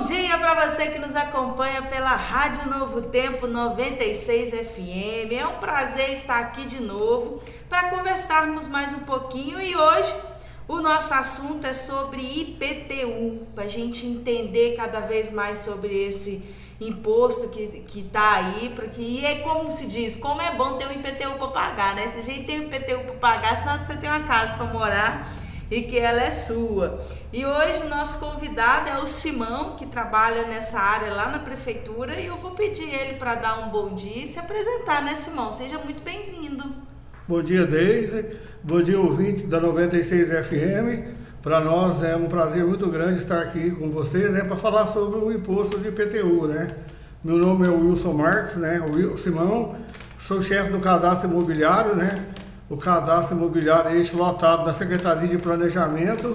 bom dia para você que nos acompanha pela Rádio Novo Tempo 96 FM. É um prazer estar aqui de novo para conversarmos mais um pouquinho e hoje o nosso assunto é sobre IPTU, para a gente entender cada vez mais sobre esse imposto que, que tá aí, porque e é como se diz, como é bom ter um IPTU para pagar, né? Se a gente tem um IPTU para pagar, senão você tem uma casa para morar e que ela é sua. E hoje o nosso convidado é o Simão, que trabalha nessa área lá na prefeitura, e eu vou pedir ele para dar um bom dia e se apresentar, né, Simão? Seja muito bem-vindo. Bom dia, Deise. Bom dia, ouvinte da 96 FM. Para nós é um prazer muito grande estar aqui com vocês, né, para falar sobre o imposto de IPTU, né? Meu nome é Wilson Marques, né? O Simão, sou chefe do cadastro imobiliário, né? O cadastro imobiliário eixo lotado da Secretaria de Planejamento,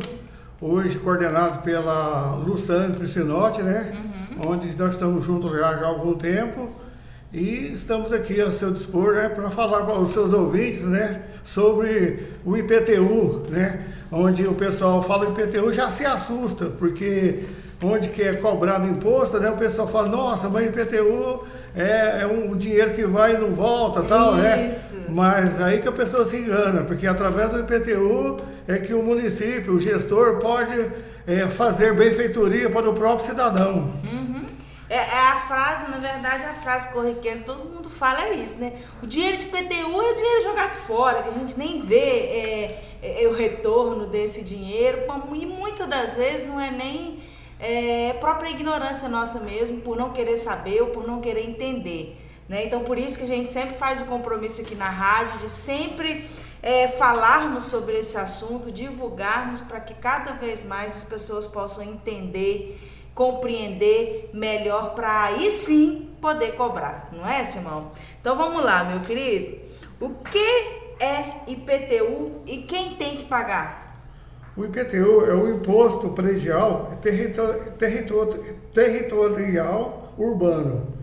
hoje coordenado pela Luciane Priscinotti, né? Uhum. Onde nós estamos juntos já, já há algum tempo. E estamos aqui a seu dispor, né, para falar para os seus ouvintes, né, sobre o IPTU, né, onde o pessoal fala IPTU já se assusta, porque onde que é cobrado imposto, né, o pessoal fala, nossa, mas IPTU é, é um dinheiro que vai e não volta, tal, né? Mas aí que a pessoa se engana, porque através do IPTU é que o município, o gestor pode é, fazer benfeitoria para o próprio cidadão. Uhum. É, é, a frase, na verdade, a frase corriqueira que todo mundo fala é isso, né? O dinheiro de IPTU é o dinheiro jogado fora, que a gente nem vê é, é, é o retorno desse dinheiro, e muitas das vezes não é nem é própria ignorância nossa mesmo, por não querer saber ou por não querer entender. Né? Então, por isso que a gente sempre faz o compromisso aqui na rádio de sempre é, falarmos sobre esse assunto, divulgarmos para que cada vez mais as pessoas possam entender, compreender melhor, para aí sim poder cobrar, não é, Simão? Então vamos lá, meu querido. O que é IPTU e quem tem que pagar? O IPTU é o Imposto Predial territor, territor, Territorial Urbano.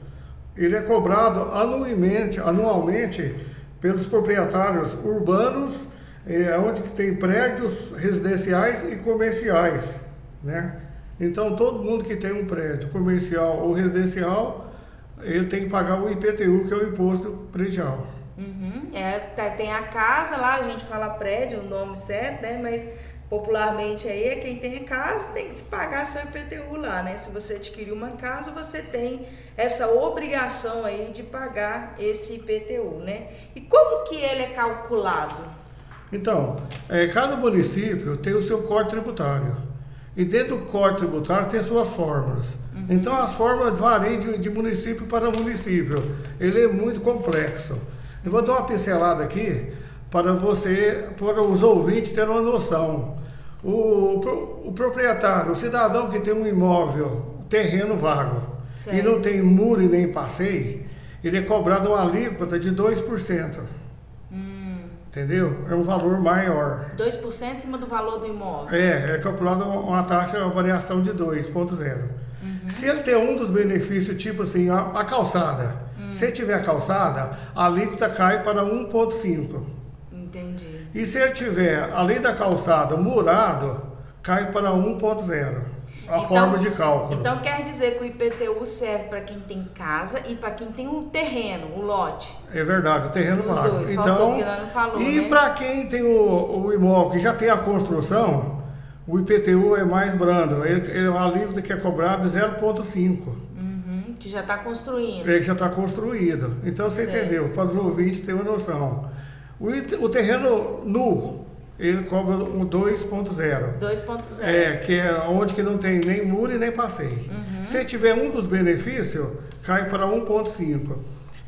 Ele é cobrado anualmente, anualmente pelos proprietários urbanos, é, onde tem prédios residenciais e comerciais. Né? Então, todo mundo que tem um prédio comercial ou residencial, ele tem que pagar o IPTU, que é o Imposto Predial. Uhum. É, tá, tem a casa lá, a gente fala prédio, o nome certo, né? Mas popularmente aí é quem tem casa tem que se pagar seu IPTU lá, né? Se você adquirir uma casa, você tem essa obrigação aí de pagar esse IPTU, né? E como que ele é calculado? Então, é, cada município tem o seu código tributário. E dentro do código tributário tem suas fórmulas. Uhum. Então as fórmulas variam de, de município para município. Ele é muito complexo. Eu vou dar uma pincelada aqui para você, para os ouvintes terem uma noção. O, o proprietário, o cidadão que tem um imóvel, terreno vago, certo. e não tem muro e nem passeio, ele é cobrado uma alíquota de 2%. Hum. Entendeu? É um valor maior. 2% em cima do valor do imóvel? É, é calculado uma taxa, uma variação de 2,0. Uhum. Se ele tem um dos benefícios, tipo assim, a, a calçada, hum. se ele tiver a calçada, a alíquota cai para 1,5%. Entendi. E se ele tiver, além da calçada, murado, cai para 1.0. A então, forma de cálculo. Então quer dizer que o IPTU serve para quem tem casa e para quem tem um terreno, um lote. É verdade, o terreno Os. Dois. Então, falou, e né? para quem tem o, o, imóvel que já tem a construção, o IPTU é mais brando. Ele, ele, a alíquota que é cobrado é 0,5. Uhum, que já está construindo. Ele já está construído. Então você certo. entendeu, para os ouvintes terem uma noção. O, terreno nu, ele cobra um 2.0. 2.0. É, que é onde que não tem nem muro e nem passeio. Uhum. Se tiver um dos benefícios, cai para 1.5.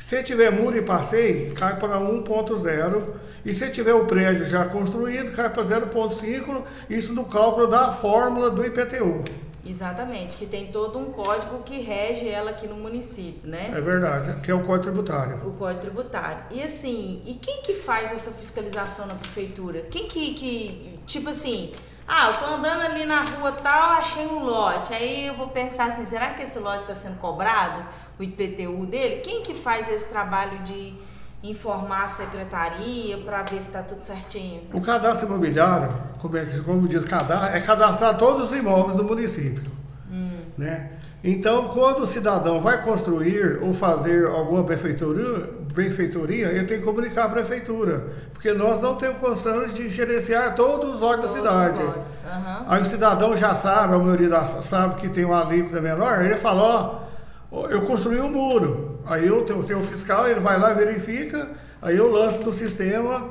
Se tiver muro e passeio, cai para 1.0. E se tiver o prédio já construído, cai para 0.5. Isso no cálculo da fórmula do IPTU. Exatamente, que tem todo um código que rege ela aqui no município, né? É verdade, que é o Código Tributário. O Código Tributário. E assim, e quem que faz essa fiscalização na prefeitura? Quem que, que tipo assim, ah, eu tô andando ali na rua tal, achei um lote. Aí eu vou pensar assim, será que esse lote está sendo cobrado? O IPTU dele? Quem que faz esse trabalho de informar a secretaria para ver se está tudo certinho? O cadastro imobiliário, como, é, como diz cadastro, é cadastrar todos os imóveis do município. Hum. Né? Então, quando o cidadão vai construir ou fazer alguma benfeitoria, benfeitoria, ele tem que comunicar à prefeitura, porque nós não temos condições de gerenciar todos os lotes da cidade. Uhum. Aí o cidadão já sabe, a maioria sabe que tem uma alíquota menor, ele fala, ó, eu construí um muro. Aí eu tenho, tenho o fiscal, ele vai lá, verifica, aí eu lanço no sistema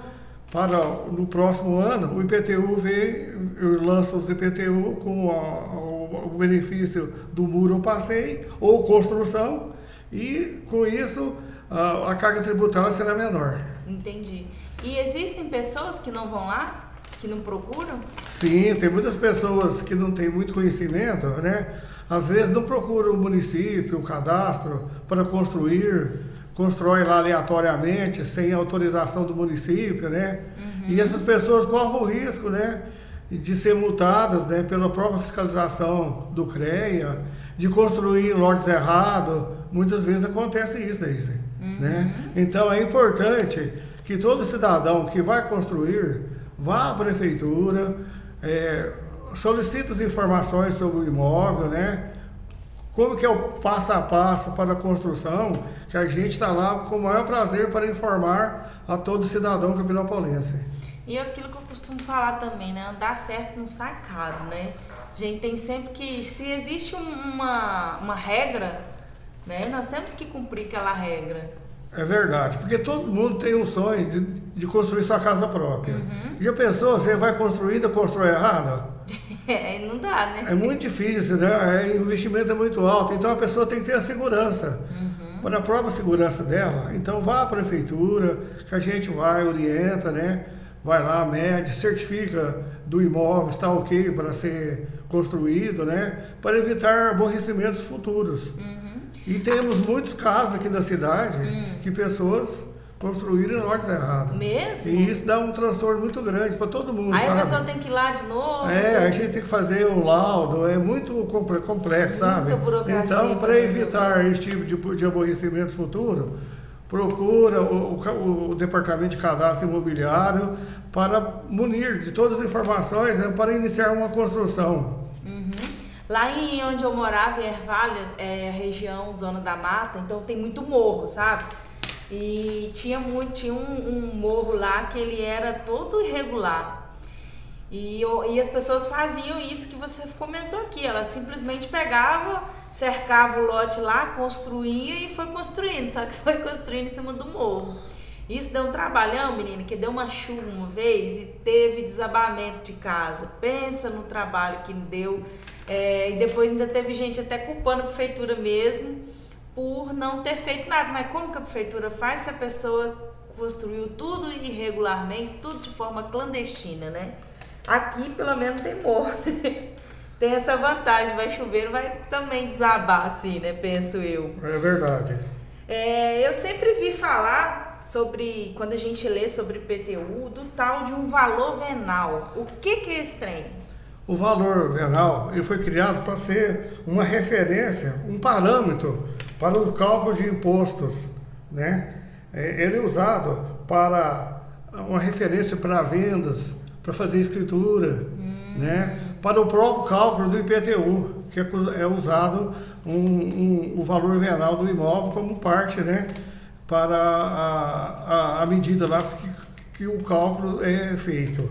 para no próximo ano o IPTU vem, eu lanço os IPTU com a, o, o benefício do muro ou passeio ou construção e com isso a, a carga tributária será menor. Entendi. E existem pessoas que não vão lá? Que não procuram? Sim, tem muitas pessoas que não têm muito conhecimento, né? Às vezes não procuram o município, o cadastro para construir constrói lá aleatoriamente, sem autorização do município, né? Uhum. E essas pessoas correm o risco, né? De ser multadas né, pela própria fiscalização do CREA, de construir lotes errados. Muitas vezes acontece isso daí, uhum. né? Então é importante que todo cidadão que vai construir vá à prefeitura, é, solicite as informações sobre o imóvel, né? Como que é o passo a passo para a construção, que a gente está lá com o maior prazer para informar a todo cidadão capinopolense. E é aquilo que eu costumo falar também, né? Andar certo não sai caro, né? A gente tem sempre que, se existe uma, uma regra, né? Nós temos que cumprir aquela regra. É verdade, porque todo mundo tem um sonho de, de construir sua casa própria. Uhum. Já pensou, você vai construir e constrói errado? É, não dá, né? É muito difícil, né? O investimento é muito alto, então a pessoa tem que ter a segurança. Uhum. Para a própria segurança dela, então vá à prefeitura, que a gente vai, orienta, né? Vai lá, mede, certifica do imóvel, está ok para ser construído, né? Para evitar aborrecimentos futuros. Uhum. E temos muitos casos aqui na cidade uhum. que pessoas construíram lotes errados. Mesmo? E isso dá um transtorno muito grande para todo mundo. Aí sabe? a pessoa tem que ir lá de novo. É, a gente tem que fazer o laudo, é muito complexo, sabe? Então, para evitar esse tipo de, de aborrecimento futuro, procura o, o, o, Departamento de Cadastro Imobiliário para munir de todas as informações né, para iniciar uma construção. Uhum. Lá em onde eu morava, em Ervalha, é região, zona da mata, então tem muito morro, sabe? E tinha muito, tinha um, um morro lá que ele era todo irregular. E, eu, e as pessoas faziam isso que você comentou aqui. Elas simplesmente pegavam, cercava o lote lá, construía e foi construindo, só que foi construindo em cima do morro. Isso deu um trabalhão, menina, que deu uma chuva uma vez e teve desabamento de casa. Pensa no trabalho que deu. É, e depois ainda teve gente até culpando a prefeitura mesmo por não ter feito nada. Mas como que a prefeitura faz se a pessoa construiu tudo irregularmente, tudo de forma clandestina, né? Aqui pelo menos tem morro. tem essa vantagem, vai chover, vai também desabar assim, né? Penso eu. É verdade. É, eu sempre vi falar sobre, quando a gente lê sobre PTU, do tal de um valor venal. O que, que é esse trem? O valor venal ele foi criado para ser uma referência, um parâmetro para o cálculo de impostos, né? É, ele é usado para uma referência para vendas, para fazer escritura, hum. né? Para o próprio cálculo do IPTU, que é, é usado um, um, o valor venal do imóvel como parte, né? Para a, a, a medida lá que, que o cálculo é feito.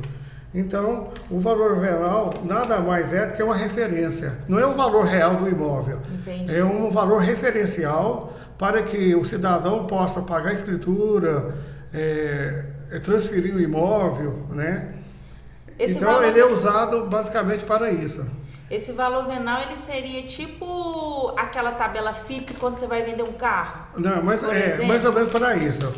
Então, o valor venal nada mais é do que uma referência. Não é o valor real do imóvel. Entendi. É um valor referencial para que o cidadão possa pagar a escritura, é, é transferir o imóvel, né? Esse então, valor... ele é usado basicamente para isso. Esse valor venal ele seria tipo aquela tabela FIP quando você vai vender um carro? Não, mas é mais ou menos para isso.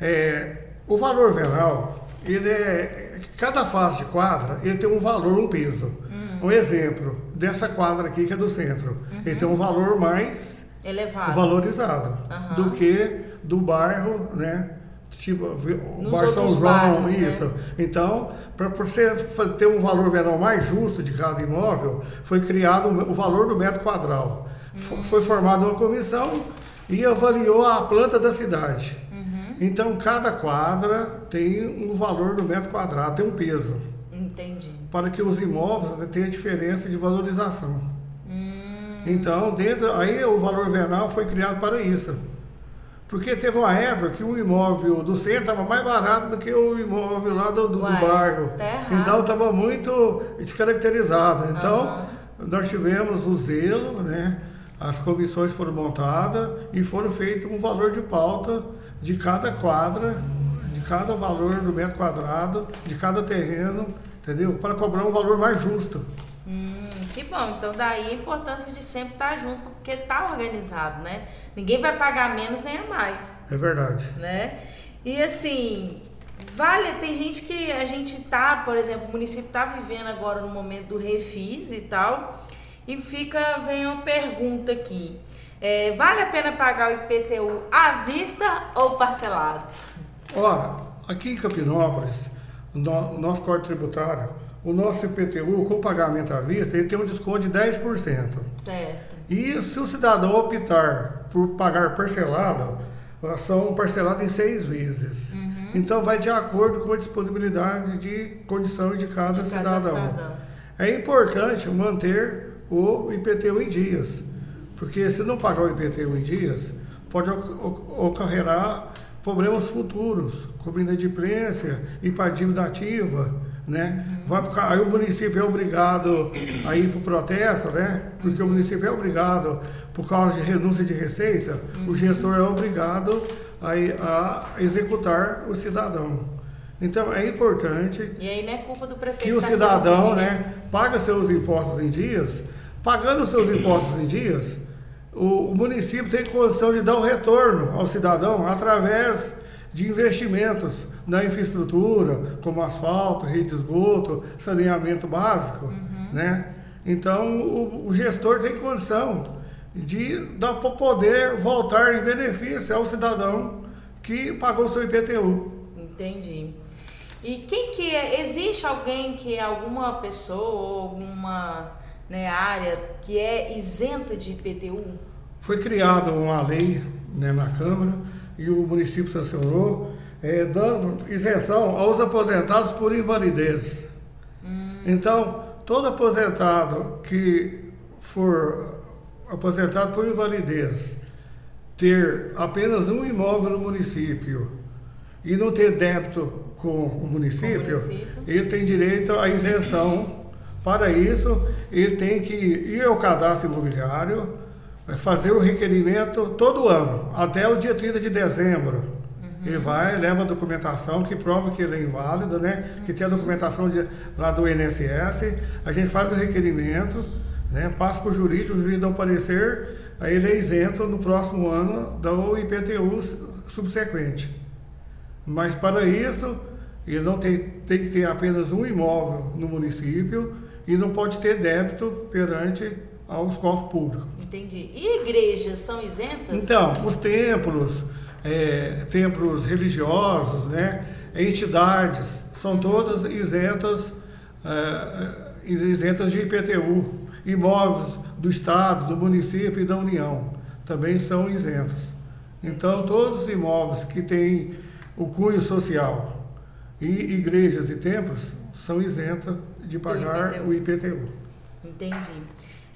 É, o valor venal, ele é Cada face de quadra, ele tem um valor, um peso. Hum. Um exemplo dessa quadra aqui, que é do centro. Uhum. Ele tem um valor mais elevado, valorizado uhum. do que do bairro, né? Tipo, o bairro São João, bairros, né? isso. Né? Então, para você ter um valor venal mais justo de cada imóvel, foi criado o valor do metro quadrado. Hum. Foi formada uma comissão e avaliou a planta da cidade. Então, cada quadra tem um valor do metro quadrado, tem um peso. Entendi. Para que os imóveis né, tenham diferença de valorização. Hum, Então, dentro, aí o valor venal foi criado para isso. Porque teve uma época que o imóvel do centro estava mais barato do que o imóvel lá do, do, Uai, do bairro. tá então estava muito descaracterizado. Então, nós tivemos o zelo, né? As comissões foram montadas e foram feito um valor de pauta de cada quadra, de cada valor do metro quadrado, de cada terreno, entendeu? Para cobrar um valor mais justo. Hum, que bom. Então daí a importância de sempre estar junto, porque tá organizado, né? Ninguém vai pagar menos nem a mais, É verdade. né? E assim, vale, tem gente que a gente tá, por exemplo, o município tá vivendo agora no momento do refis e tal, e fica, vem uma pergunta aqui. É, vale a pena pagar o IPTU à vista ou parcelado? Ora, aqui em Campinópolis, no, o nosso Código Tributário, o nosso IPTU, com pagamento à vista, ele tem um desconto de 10%. Certo. E se o cidadão optar por pagar parcelado, elas são parceladas em seis vezes. Então vai de acordo com a disponibilidade de condições de cada, De cada cidadão. cidadão. É importante manter o IPTU em dias, porque se não pagar o IPTU em dias, pode oc- oc- ocorrerá problemas futuros, como inadimplência e para dívida ativa, né? Vai pro aí o município é obrigado a ir para o protesto, né? Porque o município é obrigado, por causa de renúncia de receita, o gestor é obrigado a, ir- a executar o cidadão. Então é importante E aí não é culpa do prefeito. que o tá cidadão ruim, né, paga seus impostos em dias, pagando seus impostos em dias, o, o município tem condição de dar o retorno ao cidadão através de investimentos na infraestrutura, como asfalto, rede de esgoto, saneamento básico. Né? Então o, o gestor tem condição de dar para poder voltar em benefício ao cidadão que pagou seu IPTU. Entendi. E quem que é? Existe alguém que é alguma pessoa ou alguma né, área que é isenta de IPTU? Foi criada uma lei né, na Câmara e o município sancionou, eh, dando isenção aos aposentados por invalidez. Então, todo aposentado que for aposentado por invalidez, ter apenas um imóvel no município e não ter débito com o município, município. ele tem direito à isenção. Para isso, ele tem que ir ao cadastro imobiliário, eh, fazer o requerimento todo ano, até o dia 30 de dezembro. Ele vai, leva a documentação que prova que ele é inválido, né? Que tem a documentação de- lá do INSS. A gente faz o requerimento, né? Passa para o jurídico, o jurídico dá um parecer, aí ele é isento no próximo ano do IPTU subsequente. Mas para isso, ele não tem, tem que ter apenas um imóvel no município e não pode ter débito perante aos cofres públicos. Entendi. E igrejas são isentas? Então, os templos, é, templos religiosos, né, entidades, são todas isentas, é, isentas de IPTU. Imóveis do Estado, do município e da União também são isentos. Então, todos os imóveis que têm o cunho social e igrejas e templos são isentos de pagar IPTU. o IPTU. Entendi.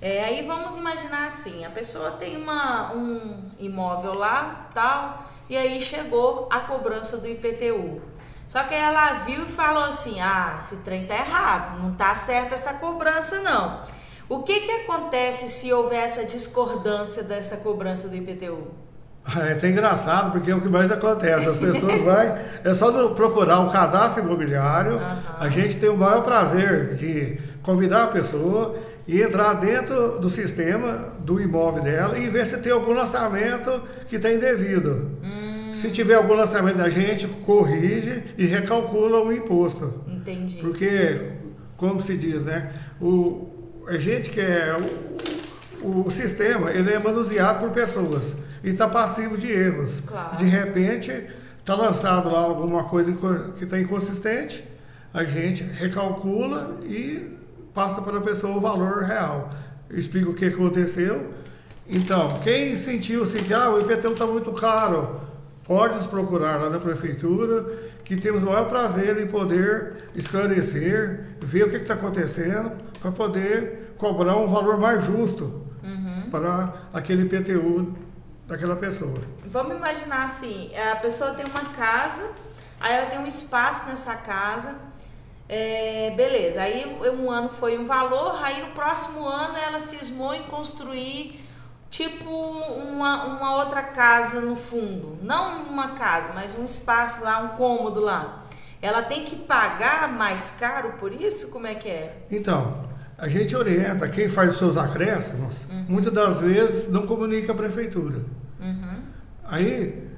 É, aí vamos imaginar assim, a pessoa tem uma, um imóvel lá, tal, e aí chegou a cobrança do IPTU. Só que ela viu e falou assim, ah, esse trem tá errado, não tá certa essa cobrança não. O que que acontece se houver essa discordância dessa cobrança do IPTU? É até engraçado, porque é o que mais acontece. As pessoas vai, é só procurar o cadastro imobiliário. Aham. A gente tem o maior prazer de convidar a pessoa e entrar dentro do sistema do imóvel dela e ver se tem algum lançamento que está indevido. Se tiver algum lançamento, a gente corrige e recalcula o imposto. Entendi. Porque, como se diz, né? O, a gente que é. O, o sistema, ele é manuseado por pessoas e está passivo de erros. Claro. De repente, está lançado lá alguma coisa que está inconsistente, a gente recalcula e passa para a pessoa o valor real. Explica o que aconteceu. Então, quem sentiu-se que ah, o IPTU está muito caro, pode nos procurar lá na prefeitura, que temos o maior prazer em poder esclarecer, ver o que está acontecendo, para poder cobrar um valor mais justo uhum. para aquele IPTU daquela pessoa. Vamos imaginar assim, a pessoa tem uma casa, aí ela tem um espaço nessa casa, é, beleza, aí um ano foi um valor, aí no próximo ano ela cismou em construir tipo uma, uma outra casa no fundo. Não uma casa, mas um espaço lá, um cômodo lá. Ela tem que pagar mais caro por isso? Como é que é? Então, a gente orienta quem faz os seus acréscimos, uhum. muitas das vezes não comunica a prefeitura. Uhum. Aí,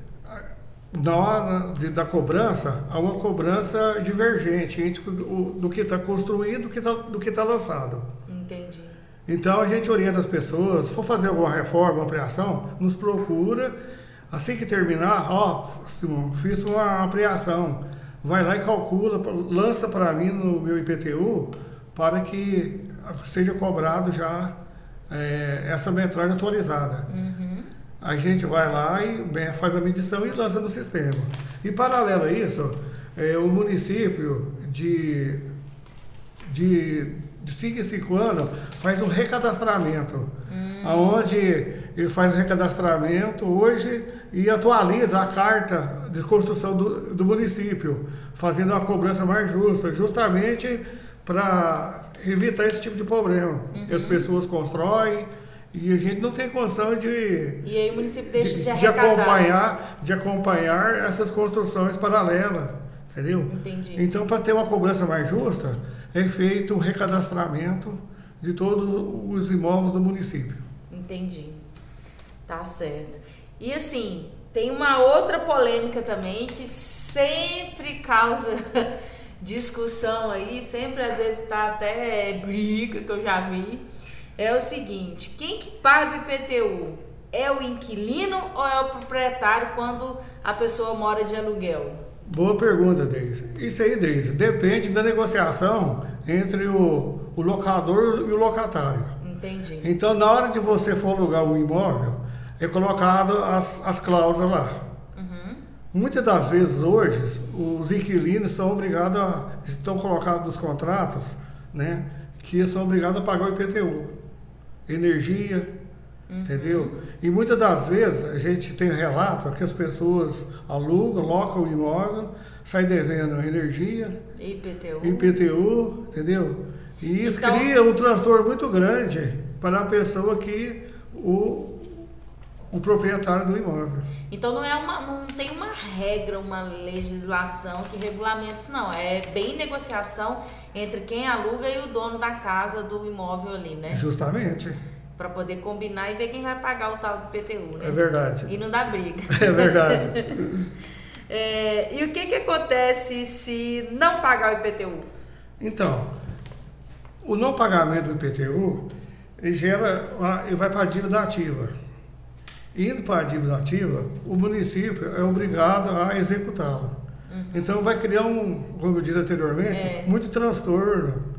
na hora de, da cobrança, há uma cobrança divergente entre o, do que está construído e do que está tá lançado. Entendi. Então a gente orienta as pessoas, se for fazer alguma reforma, ampliação, nos procura. Assim que terminar, ó, Simão, fiz uma ampliação. Vai lá e calcula, lança para mim no meu IPTU para que seja cobrado já é, essa metragem atualizada. Uhum. A gente vai lá e bem, faz a medição e lança no sistema. E paralelo a isso, é, o município de, de de 5 em 5 anos, faz um recadastramento. Hum. Onde ele faz o recadastramento hoje e atualiza a carta de construção do, do município, fazendo uma cobrança mais justa, justamente para evitar esse tipo de problema. Uhum. As pessoas constroem e a gente não tem condição de. E aí o município deixa de, de, de acompanhar, de acompanhar essas construções paralelas. Entendeu? Entendi. Então, para ter uma cobrança mais justa, é feito o recadastramento de todos os imóveis do município. Entendi. Tá certo. E assim, tem uma outra polêmica também que sempre causa discussão aí, sempre às vezes está até briga que eu já vi. É o seguinte, quem que paga o IPTU? É o inquilino ou é o proprietário quando a pessoa mora de aluguel? Boa pergunta, Deise. Isso aí, Deise, depende da negociação entre o, o locador e o locatário. Entendi. Então, na hora de você for alugar um imóvel, é colocado as, as cláusulas lá. Muitas das vezes hoje, os inquilinos são obrigados a. estão colocados nos contratos, né? Que são obrigados a pagar o IPTU. Energia, Uhum. Entendeu? E muitas das vezes a gente tem relato que as pessoas alugam, locam o imóvel, saem devendo energia, IPTU, IPTU entendeu? E isso então, cria um transtorno muito grande para a pessoa que o, o proprietário do imóvel. Então não é uma, não tem uma regra, uma legislação que regulamenta isso não. É bem negociação entre quem aluga e o dono da casa do imóvel ali, né? Justamente para poder combinar e ver quem vai pagar o tal do PTU, né? É verdade. E não dá briga. É verdade. é, e o que, que acontece se não pagar o IPTU? Então, o não pagamento do IPTU ele gera, ele vai para a dívida ativa. Indo para a dívida ativa, o município é obrigado a executá-la. Uhum. Então vai criar um, como eu disse anteriormente, é. muito transtorno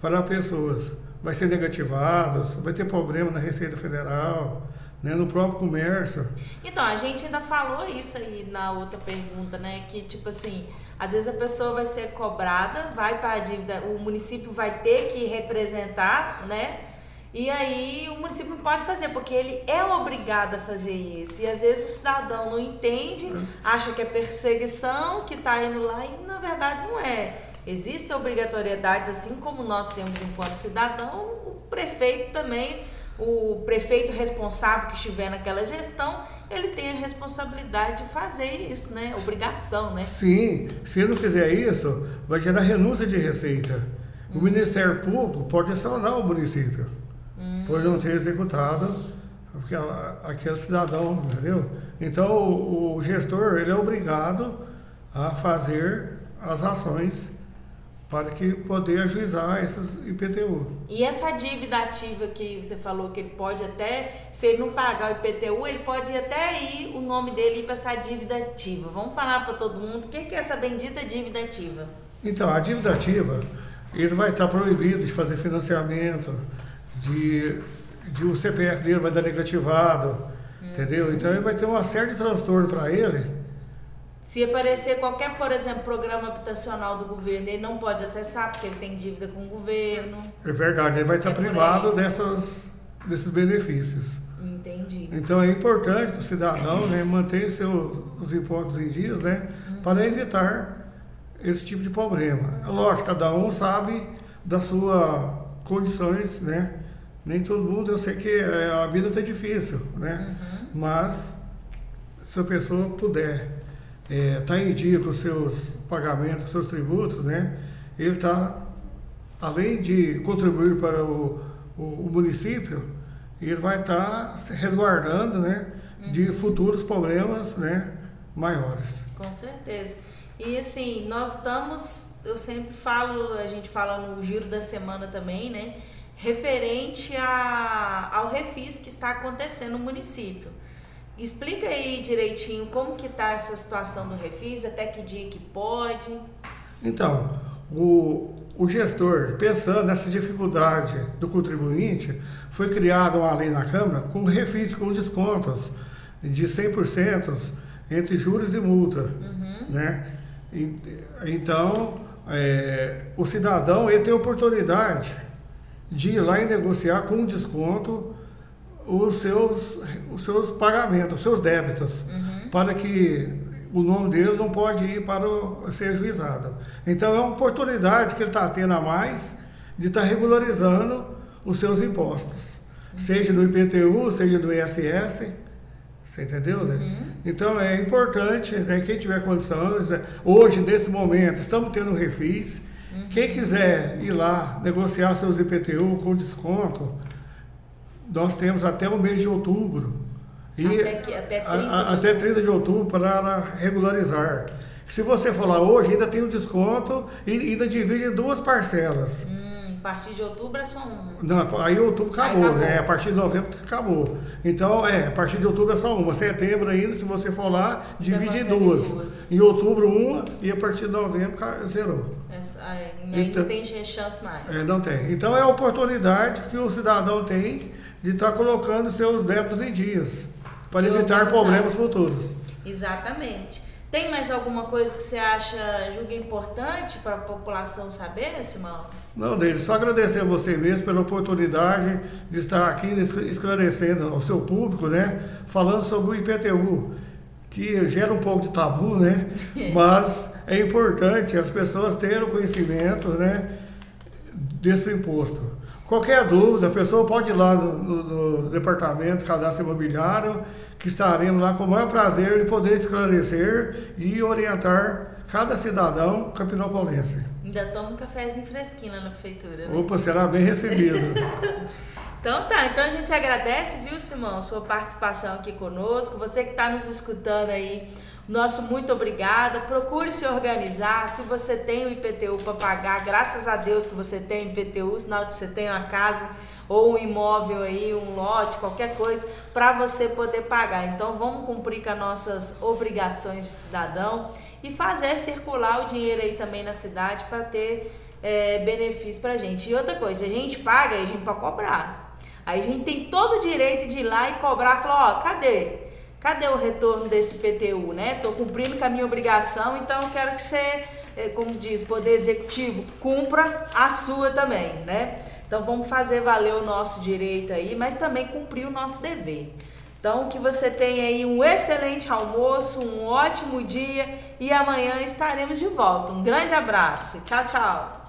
para pessoas vai ser negativado, vai ter problema na Receita Federal, né, no próprio comércio. Então, a gente ainda falou isso aí na outra pergunta, né? Que tipo assim, às vezes a pessoa vai ser cobrada, vai para a dívida, o município vai ter que representar, né? E aí o município não pode fazer, porque ele é obrigado a fazer isso. E às vezes o cidadão não entende, acha que é perseguição, que está indo lá, e na verdade não é. Existem obrigatoriedades, assim como nós temos enquanto cidadão, o prefeito também, o prefeito responsável que estiver naquela gestão, ele tem a responsabilidade de fazer isso, né? Obrigação, né? Sim, se ele não fizer isso, vai gerar renúncia de receita. O hum. Ministério Público pode acionar o município hum. por não ter executado aquela, aquele cidadão, entendeu? Então o, o gestor ele é obrigado a fazer as ações para que poder ajuizar esses IPTU. E essa dívida ativa que você falou que ele pode até, se ele não pagar o IPTU, ele pode até ir o nome dele ir para essa dívida ativa. Vamos falar para todo mundo o que é essa bendita dívida ativa. Então, a dívida ativa, ele vai estar proibido de fazer financiamento, de, de o CPF dele vai dar negativado, hum. entendeu? Então ele vai ter uma série de transtorno para ele se aparecer qualquer, por exemplo, programa habitacional do governo, ele não pode acessar porque ele tem dívida com o governo. É verdade, ele vai estar é privado dessas, desses benefícios. Entendi. Então é importante que o cidadão né, mantenha seus, os impostos em dias né, uhum. para evitar esse tipo de problema. É lógico, cada um sabe das suas condições, né? Nem todo mundo, eu sei que é, a vida está difícil, né? Uhum. Mas se a pessoa puder estar é, tá em dia com seus pagamentos, seus tributos, né? Ele está, além de contribuir para o, o, o município, ele vai estar tá resguardando, né? De uhum. futuros problemas, né? Maiores. Com certeza. E assim, nós estamos, eu sempre falo, a gente fala no giro da semana também, né? Referente a, ao refis que está acontecendo no município. Explica aí direitinho como que está essa situação do refis, até que dia que pode. Então, o, o gestor, pensando nessa dificuldade do contribuinte, foi criada uma lei na Câmara com refis com descontos de 100% entre juros e multa, uhum. né? Então, é, o cidadão ele tem oportunidade de ir lá e negociar com desconto os seus, os seus pagamentos, os seus débitos, uhum. para que o nome dele não pode ir para o, ser ajuizado. Então é uma oportunidade que ele está tendo a mais de estar tá regularizando os seus impostos, uhum. seja no IPTU, seja no ISS. Você entendeu, né? Uhum. Então é importante, né? Quem tiver condições, é, hoje, nesse momento, estamos tendo um refis. Uhum. Quem quiser ir lá negociar seus IPTU com desconto, nós temos até o mês de outubro. E até, que, até, 30 a, a, até 30 de outubro para regularizar. Se você lá hoje, ainda tem um desconto e ainda divide em duas parcelas. Hum a partir de outubro é só uma. Não, aí outubro acabou, acabou, né? A partir de novembro acabou. Então, é, a partir de outubro é só uma. Setembro ainda, se você for lá, divide em duas. duas. Em outubro uma e a partir de novembro zerou. É, então, não tem chance mais. É, não tem. Então é a oportunidade que o cidadão tem de estar tá colocando seus débitos em dias. Para de evitar problemas futuros. Exatamente. Tem mais alguma coisa que você acha, julga importante para a população saber, Simão? Não, dele, só agradecer a você mesmo pela oportunidade de estar aqui esclarecendo ao seu público, né? Falando sobre o IPTU, que gera um pouco de tabu, né? Mas é importante as pessoas terem o conhecimento, né? Desse imposto. Qualquer dúvida, a pessoa pode ir lá no, no, no Departamento de Cadastro Imobiliário, que estaremos lá com o maior prazer em poder esclarecer e orientar cada cidadão campinopolense. Ainda toma um cafezinho fresquinho lá na prefeitura, né? Opa, será bem recebido. então tá, então a gente agradece, viu, Simão, sua participação aqui conosco. Você que está nos escutando aí, nosso muito obrigada. Procure se organizar. Se você tem o IPTU para pagar, graças a Deus que você tem o IPTU, sinal de você tem uma casa ou um imóvel aí, um lote, qualquer coisa, para você poder pagar. Então vamos cumprir com as nossas obrigações de cidadão e fazer circular o dinheiro aí também na cidade para ter é, benefício para gente. E outra coisa, a gente paga, a gente pode cobrar. Aí a gente tem todo o direito de ir lá e cobrar, falar, ó, cadê? Cadê o retorno desse PTU, né? Estou cumprindo com a minha obrigação, então quero que você, é, como diz, Poder Executivo, cumpra a sua também, né? Então vamos fazer valer o nosso direito aí, mas também cumprir o nosso dever. Então que você tenha aí um excelente almoço, um ótimo dia e amanhã estaremos de volta. Um grande abraço. Tchau, tchau.